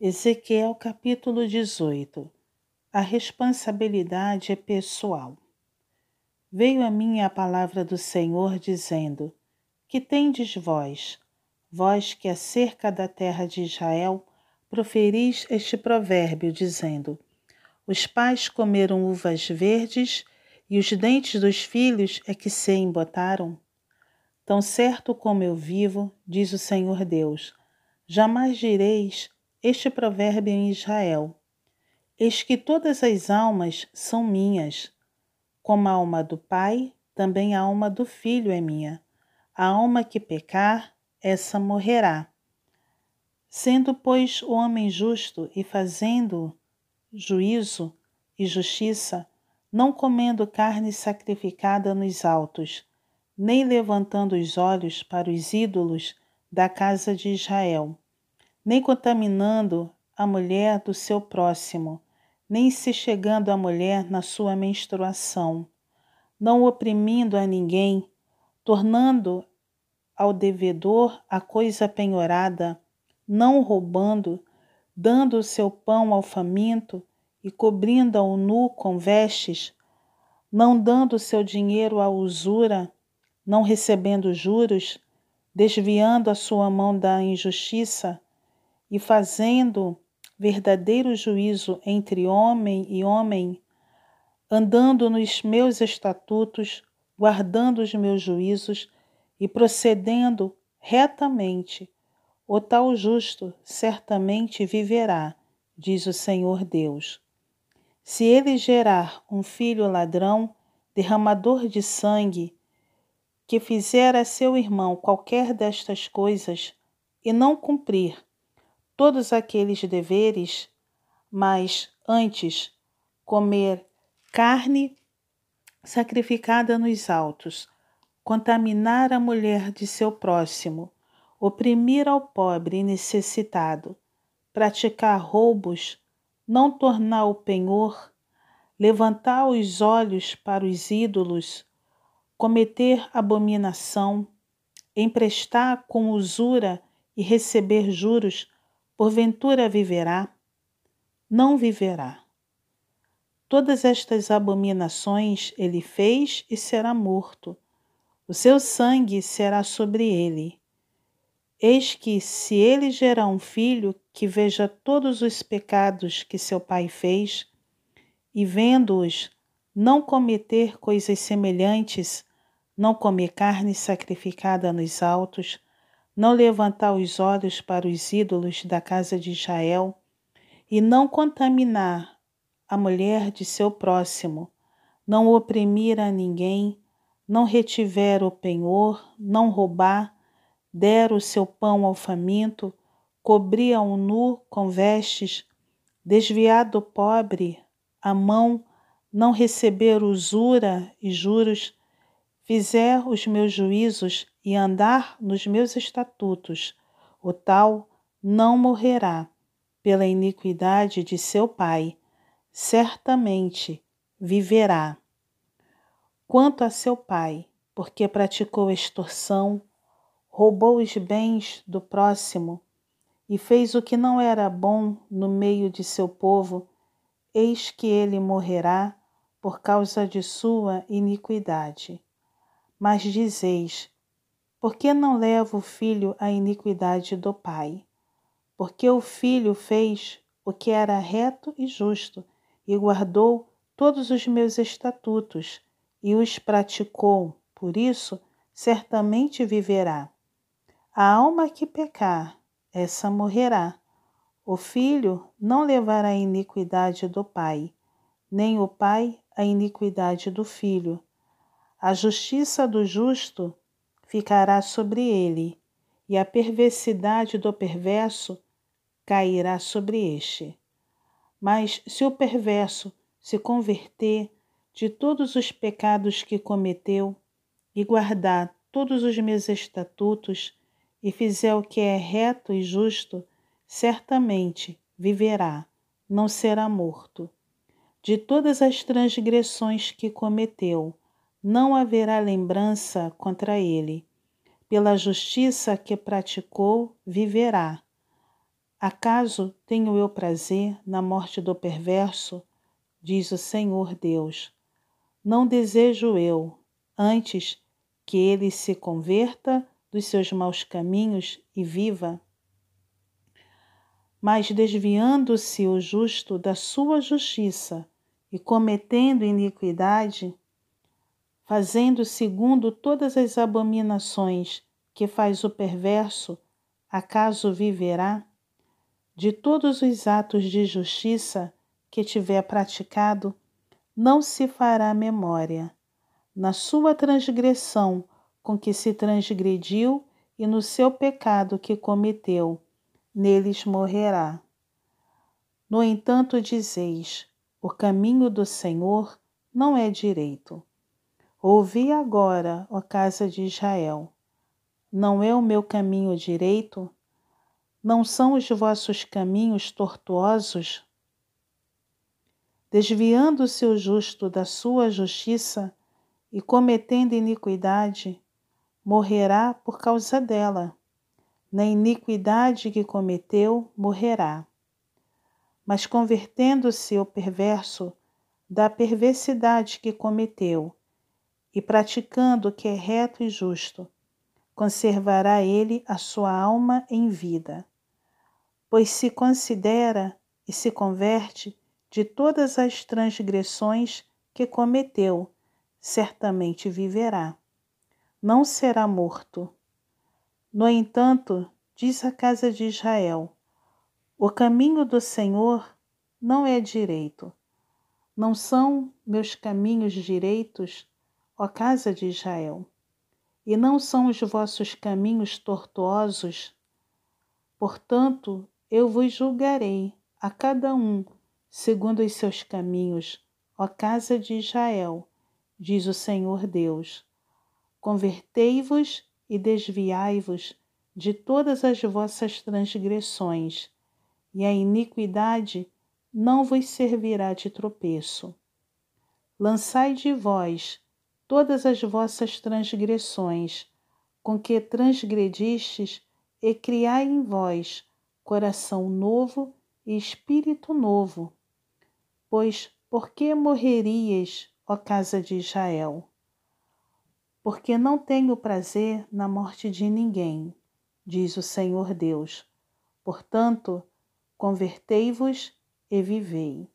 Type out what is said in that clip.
Ezequiel capítulo 18 A responsabilidade é pessoal. Veio a mim a palavra do Senhor dizendo: Que tendes vós, vós que acerca da terra de Israel proferis este provérbio, dizendo: Os pais comeram uvas verdes e os dentes dos filhos é que se embotaram? Tão certo como eu vivo, diz o Senhor Deus, jamais direis este provérbio em Israel: Eis que todas as almas são minhas. Como a alma do Pai, também a alma do Filho é minha. A alma que pecar, essa morrerá. Sendo, pois, o homem justo e fazendo juízo e justiça, não comendo carne sacrificada nos altos, nem levantando os olhos para os ídolos da casa de Israel nem contaminando a mulher do seu próximo, nem se chegando à mulher na sua menstruação, não oprimindo a ninguém, tornando ao devedor a coisa penhorada, não roubando, dando o seu pão ao faminto e cobrindo ao nu com vestes, não dando o seu dinheiro à usura, não recebendo juros, desviando a sua mão da injustiça, e fazendo verdadeiro juízo entre homem e homem, andando nos meus estatutos, guardando os meus juízos e procedendo retamente, o tal justo certamente viverá, diz o Senhor Deus. Se ele gerar um filho ladrão, derramador de sangue, que fizer a seu irmão qualquer destas coisas e não cumprir todos aqueles deveres, mas antes comer carne sacrificada nos altos, contaminar a mulher de seu próximo, oprimir ao pobre e necessitado, praticar roubos, não tornar o penhor, levantar os olhos para os ídolos, cometer abominação, emprestar com usura e receber juros porventura viverá? Não viverá. Todas estas abominações ele fez e será morto. O seu sangue será sobre ele. Eis que, se ele gerar um filho que veja todos os pecados que seu pai fez, e vendo-os não cometer coisas semelhantes, não comer carne sacrificada nos altos, não levantar os olhos para os ídolos da casa de Israel e não contaminar a mulher de seu próximo, não oprimir a ninguém, não retiver o penhor, não roubar, der o seu pão ao faminto, cobrir ao nu com vestes, desviar do pobre a mão, não receber usura e juros, fizer os meus juízos e andar nos meus estatutos, o tal não morrerá pela iniquidade de seu pai, certamente viverá. Quanto a seu pai, porque praticou extorsão, roubou os bens do próximo e fez o que não era bom no meio de seu povo, eis que ele morrerá por causa de sua iniquidade. Mas dizeis: por que não leva o filho à iniquidade do pai? Porque o filho fez o que era reto e justo e guardou todos os meus estatutos e os praticou, por isso certamente viverá. A alma que pecar, essa morrerá. O filho não levará a iniquidade do pai, nem o pai a iniquidade do filho a justiça do justo ficará sobre ele, e a perversidade do perverso cairá sobre este. Mas se o perverso se converter de todos os pecados que cometeu e guardar todos os meus estatutos e fizer o que é reto e justo, certamente viverá, não será morto. De todas as transgressões que cometeu, não haverá lembrança contra ele. Pela justiça que praticou, viverá. Acaso tenho eu prazer na morte do perverso? Diz o Senhor Deus. Não desejo eu, antes que ele se converta dos seus maus caminhos e viva. Mas desviando-se o justo da sua justiça e cometendo iniquidade, fazendo segundo todas as abominações que faz o perverso, acaso viverá? De todos os atos de justiça que tiver praticado, não se fará memória. Na sua transgressão com que se transgrediu e no seu pecado que cometeu, neles morrerá. No entanto, dizeis: o caminho do Senhor não é direito. Ouvi agora, ó casa de Israel: não é o meu caminho direito? Não são os vossos caminhos tortuosos? Desviando-se o justo da sua justiça e cometendo iniquidade, morrerá por causa dela. Na iniquidade que cometeu, morrerá. Mas convertendo-se o perverso da perversidade que cometeu, e praticando o que é reto e justo, conservará ele a sua alma em vida. Pois se considera e se converte de todas as transgressões que cometeu, certamente viverá não será morto. No entanto, diz a casa de Israel: o caminho do Senhor não é direito. Não são meus caminhos direitos, ó casa de Israel, e não são os vossos caminhos tortuosos. Portanto, eu vos julgarei a cada um segundo os seus caminhos, ó casa de Israel, diz o Senhor Deus. Convertei-vos e desviai-vos de todas as vossas transgressões, e a iniquidade não vos servirá de tropeço. Lançai de vós todas as vossas transgressões, com que transgredistes, e criai em vós coração novo e espírito novo. Pois por que morrerias, ó casa de Israel? porque não tenho prazer na morte de ninguém, diz o Senhor Deus. Portanto, convertei-vos e vivei.